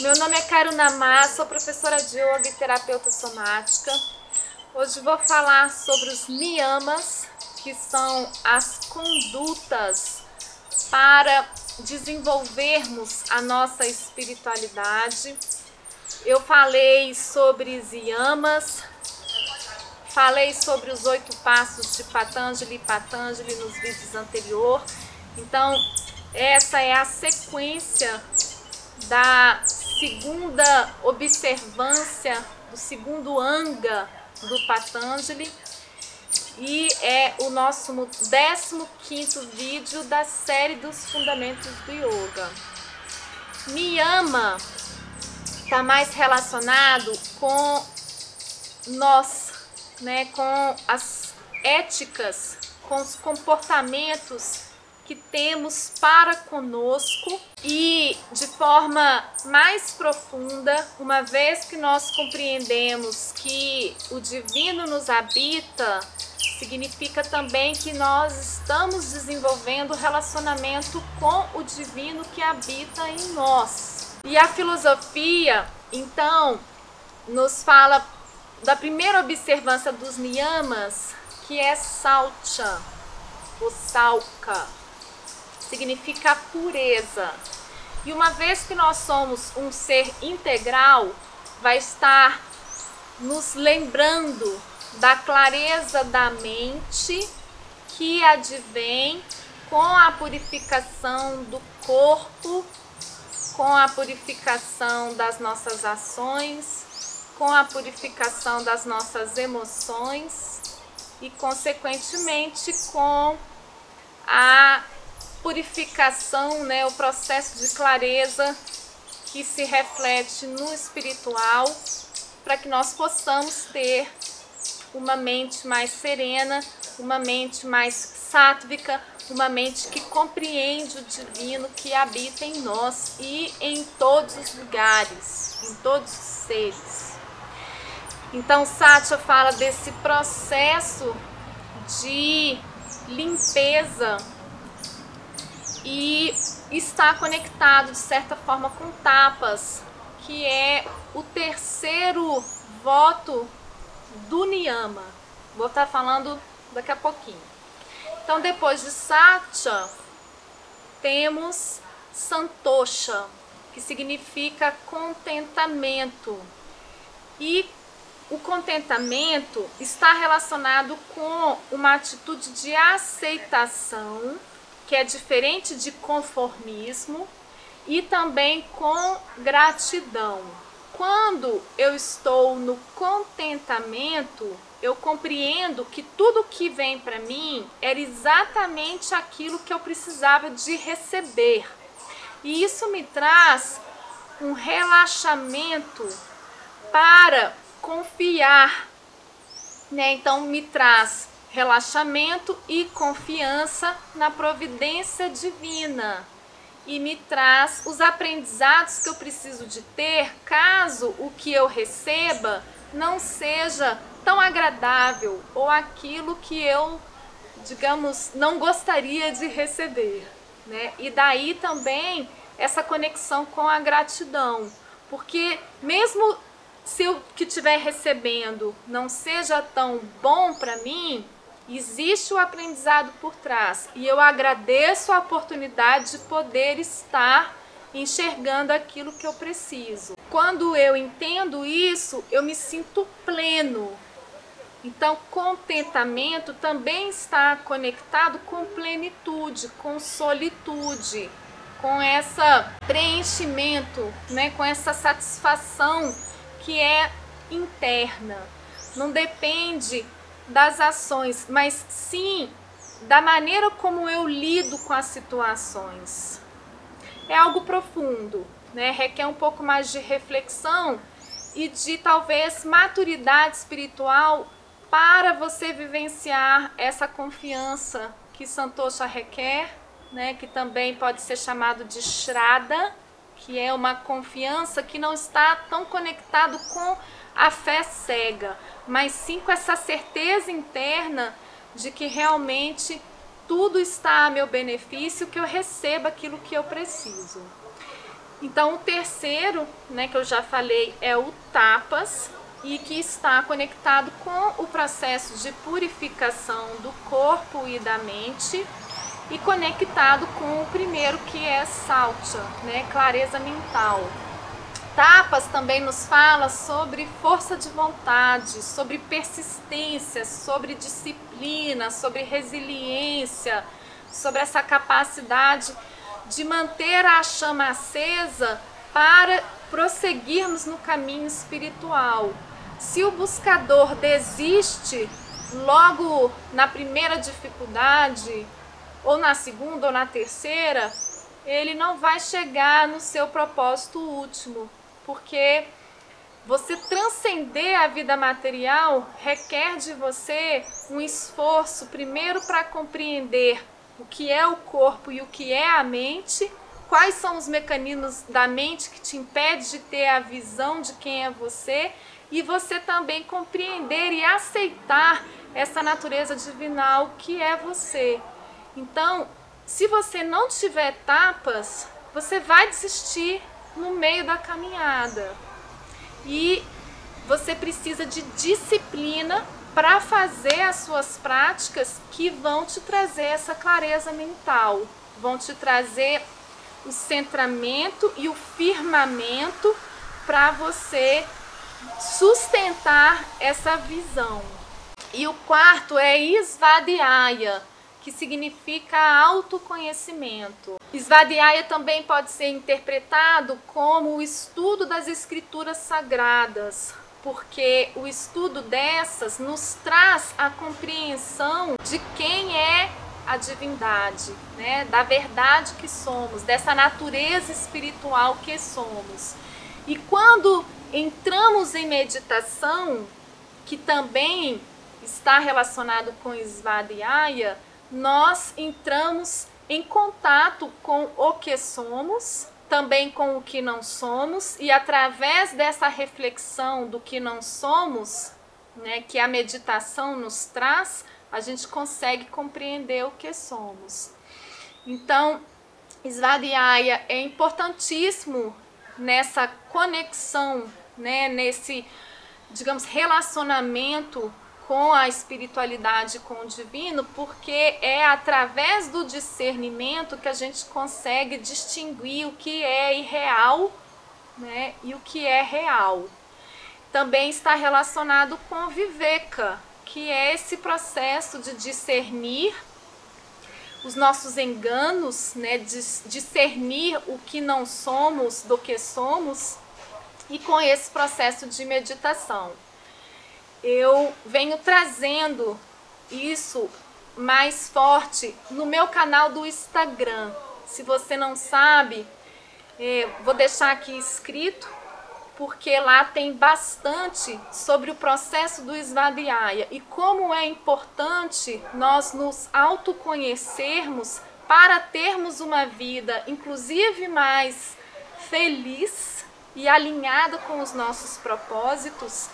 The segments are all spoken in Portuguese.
Meu nome é Karuna Namá, sou professora de yoga e terapeuta somática. Hoje vou falar sobre os niyamas, que são as condutas para desenvolvermos a nossa espiritualidade. Eu falei sobre os yamas, falei sobre os oito passos de Patanjali e Patanjali nos vídeos anteriores. Então, essa é a sequência da segunda observância, do segundo anga do Patanjali e é o nosso 15 vídeo da série dos fundamentos do yoga. Niyama está mais relacionado com nós, né, com as éticas, com os comportamentos que temos para conosco e de forma mais profunda, uma vez que nós compreendemos que o divino nos habita, significa também que nós estamos desenvolvendo relacionamento com o divino que habita em nós. E a filosofia, então, nos fala da primeira observância dos niyamas, que é saucha, o salka significa pureza. E uma vez que nós somos um ser integral, vai estar nos lembrando da clareza da mente que advém com a purificação do corpo, com a purificação das nossas ações, com a purificação das nossas emoções e, consequentemente, com a purificação, né, o processo de clareza que se reflete no espiritual, para que nós possamos ter uma mente mais serena, uma mente mais sátvica, uma mente que compreende o divino que habita em nós e em todos os lugares, em todos os seres. Então, Satya fala desse processo de limpeza e está conectado de certa forma com tapas, que é o terceiro voto do Niyama. Vou estar falando daqui a pouquinho. Então, depois de Satya, temos Santosha, que significa contentamento. E o contentamento está relacionado com uma atitude de aceitação que é diferente de conformismo e também com gratidão. Quando eu estou no contentamento, eu compreendo que tudo que vem para mim era exatamente aquilo que eu precisava de receber. E isso me traz um relaxamento para confiar, né? Então me traz relaxamento e confiança na providência divina e me traz os aprendizados que eu preciso de ter caso o que eu receba não seja tão agradável ou aquilo que eu, digamos, não gostaria de receber, né? E daí também essa conexão com a gratidão, porque mesmo se o que estiver recebendo não seja tão bom para mim, existe o aprendizado por trás e eu agradeço a oportunidade de poder estar enxergando aquilo que eu preciso. Quando eu entendo isso, eu me sinto pleno. Então, contentamento também está conectado com plenitude, com solitude, com essa preenchimento, né, com essa satisfação que é interna. Não depende das ações, mas sim da maneira como eu lido com as situações. É algo profundo, né? Requer um pouco mais de reflexão e de talvez maturidade espiritual para você vivenciar essa confiança que Santosha requer, né? Que também pode ser chamado de Shraddha, que é uma confiança que não está tão conectado com a fé cega, mas sim com essa certeza interna de que realmente tudo está a meu benefício, que eu receba aquilo que eu preciso. Então, o terceiro, né, que eu já falei, é o tapas e que está conectado com o processo de purificação do corpo e da mente e conectado com o primeiro que é salcha, né, clareza mental. Tapas também nos fala sobre força de vontade, sobre persistência, sobre disciplina, sobre resiliência, sobre essa capacidade de manter a chama acesa para prosseguirmos no caminho espiritual. Se o buscador desiste logo na primeira dificuldade, ou na segunda ou na terceira, ele não vai chegar no seu propósito último, porque você transcender a vida material requer de você um esforço, primeiro para compreender o que é o corpo e o que é a mente, quais são os mecanismos da mente que te impede de ter a visão de quem é você e você também compreender e aceitar essa natureza divinal que é você. Então, se você não tiver etapas, você vai desistir no meio da caminhada. E você precisa de disciplina para fazer as suas práticas que vão te trazer essa clareza mental, vão te trazer o centramento e o firmamento para você sustentar essa visão. E o quarto é Svadhyaya, que significa autoconhecimento. Svadhyaya também pode ser interpretado como o estudo das escrituras sagradas, porque o estudo dessas nos traz a compreensão de quem é a divindade, né? da verdade que somos, dessa natureza espiritual que somos. E quando entramos em meditação, que também está relacionado com Svadhyaya, nós entramos em contato com o que somos, também com o que não somos, e através dessa reflexão do que não somos, né, que a meditação nos traz, a gente consegue compreender o que somos. Então, Svadhyaya é importantíssimo nessa conexão, né, nesse, digamos, relacionamento com a espiritualidade, com o divino, porque é através do discernimento que a gente consegue distinguir o que é irreal né, e o que é real. Também está relacionado com Viveka, que é esse processo de discernir os nossos enganos, né, discernir o que não somos do que somos, e com esse processo de meditação. Eu venho trazendo isso mais forte no meu canal do Instagram. Se você não sabe, é, vou deixar aqui escrito porque lá tem bastante sobre o processo do Svadhyaya e como é importante nós nos autoconhecermos para termos uma vida, inclusive mais feliz e alinhada com os nossos propósitos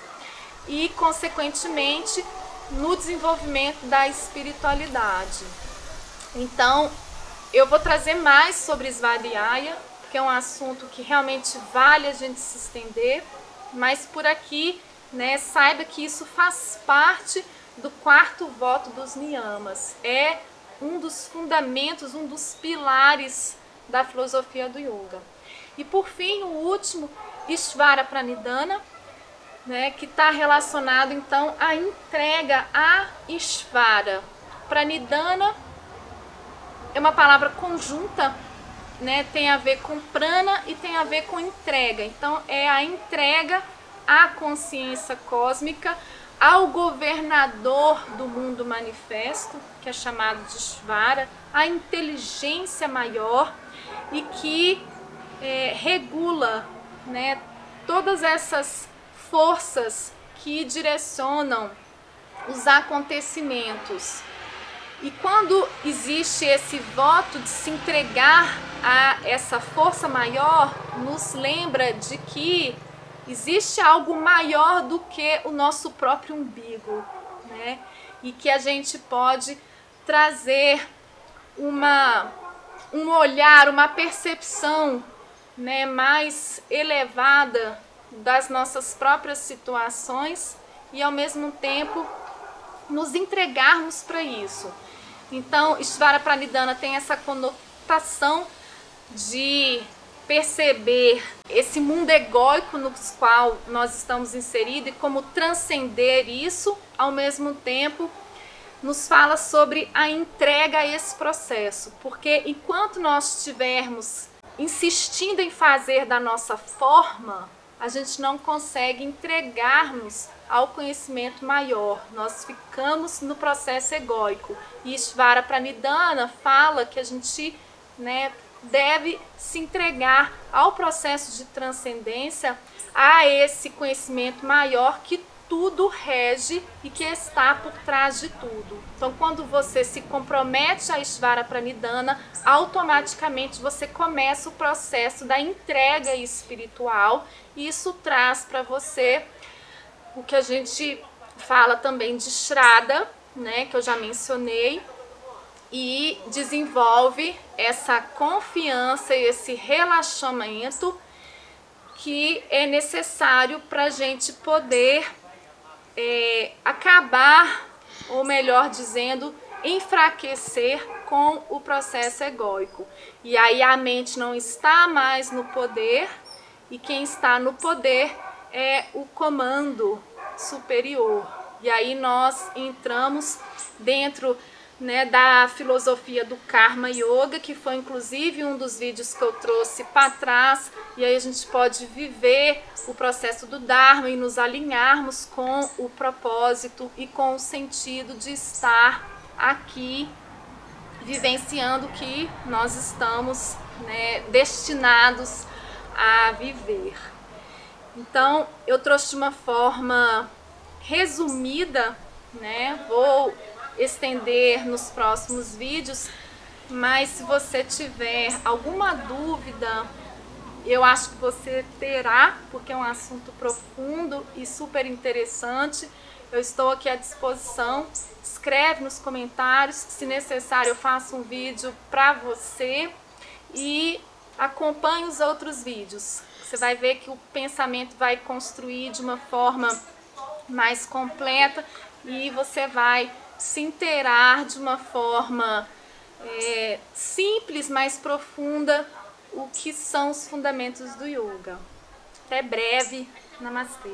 e, consequentemente, no desenvolvimento da espiritualidade. Então, eu vou trazer mais sobre Svadhyaya que é um assunto que realmente vale a gente se estender, mas por aqui, né, saiba que isso faz parte do quarto voto dos niyamas. É um dos fundamentos, um dos pilares da filosofia do yoga. E por fim, o último, Ishvara Pranidhana, né, que está relacionado então à entrega a Ishvara. Pranidhana é uma palavra conjunta né, tem a ver com prana e tem a ver com entrega. Então, é a entrega à consciência cósmica, ao governador do mundo manifesto, que é chamado de Shvara, a inteligência maior e que é, regula né, todas essas forças que direcionam os acontecimentos. E quando existe esse voto de se entregar a essa força maior, nos lembra de que existe algo maior do que o nosso próprio umbigo, né? E que a gente pode trazer uma um olhar, uma percepção né, mais elevada das nossas próprias situações e ao mesmo tempo nos entregarmos para isso. Então, Ishvara Pranidhana tem essa conotação de perceber esse mundo egóico no qual nós estamos inseridos e como transcender isso, ao mesmo tempo nos fala sobre a entrega a esse processo, porque enquanto nós estivermos insistindo em fazer da nossa forma, a gente não consegue entregarmos ao conhecimento maior. Nós ficamos no processo egóico. E Ishvara Pranidhana fala que a gente né, deve se entregar ao processo de transcendência, a esse conhecimento maior que tudo rege e que está por trás de tudo. Então, quando você se compromete a Ishvara Pranidhana, automaticamente você começa o processo da entrega espiritual e isso traz para você o que a gente fala também de Shraddha, né, que eu já mencionei, e desenvolve essa confiança e esse relaxamento que é necessário para a gente poder é, acabar, ou melhor dizendo, enfraquecer com o processo egóico. E aí a mente não está mais no poder, e quem está no poder é o comando superior. E aí nós entramos dentro né, da filosofia do Karma Yoga, que foi inclusive um dos vídeos que eu trouxe para trás, e aí a gente pode viver o processo do Dharma e nos alinharmos com o propósito e com o sentido de estar aqui vivenciando que nós estamos né, destinados a viver. Então, eu trouxe de uma forma resumida, né? Vou estender nos próximos vídeos, mas se você tiver alguma dúvida, eu acho que você terá, porque é um assunto profundo e super interessante. Eu estou aqui à disposição. Escreve nos comentários, se necessário eu faço um vídeo para você e acompanhe os outros vídeos. Você vai ver que o pensamento vai construir de uma forma mais completa e você vai se inteirar de uma forma é, simples, mais profunda, o que são os fundamentos do yoga. Até breve. Namastê.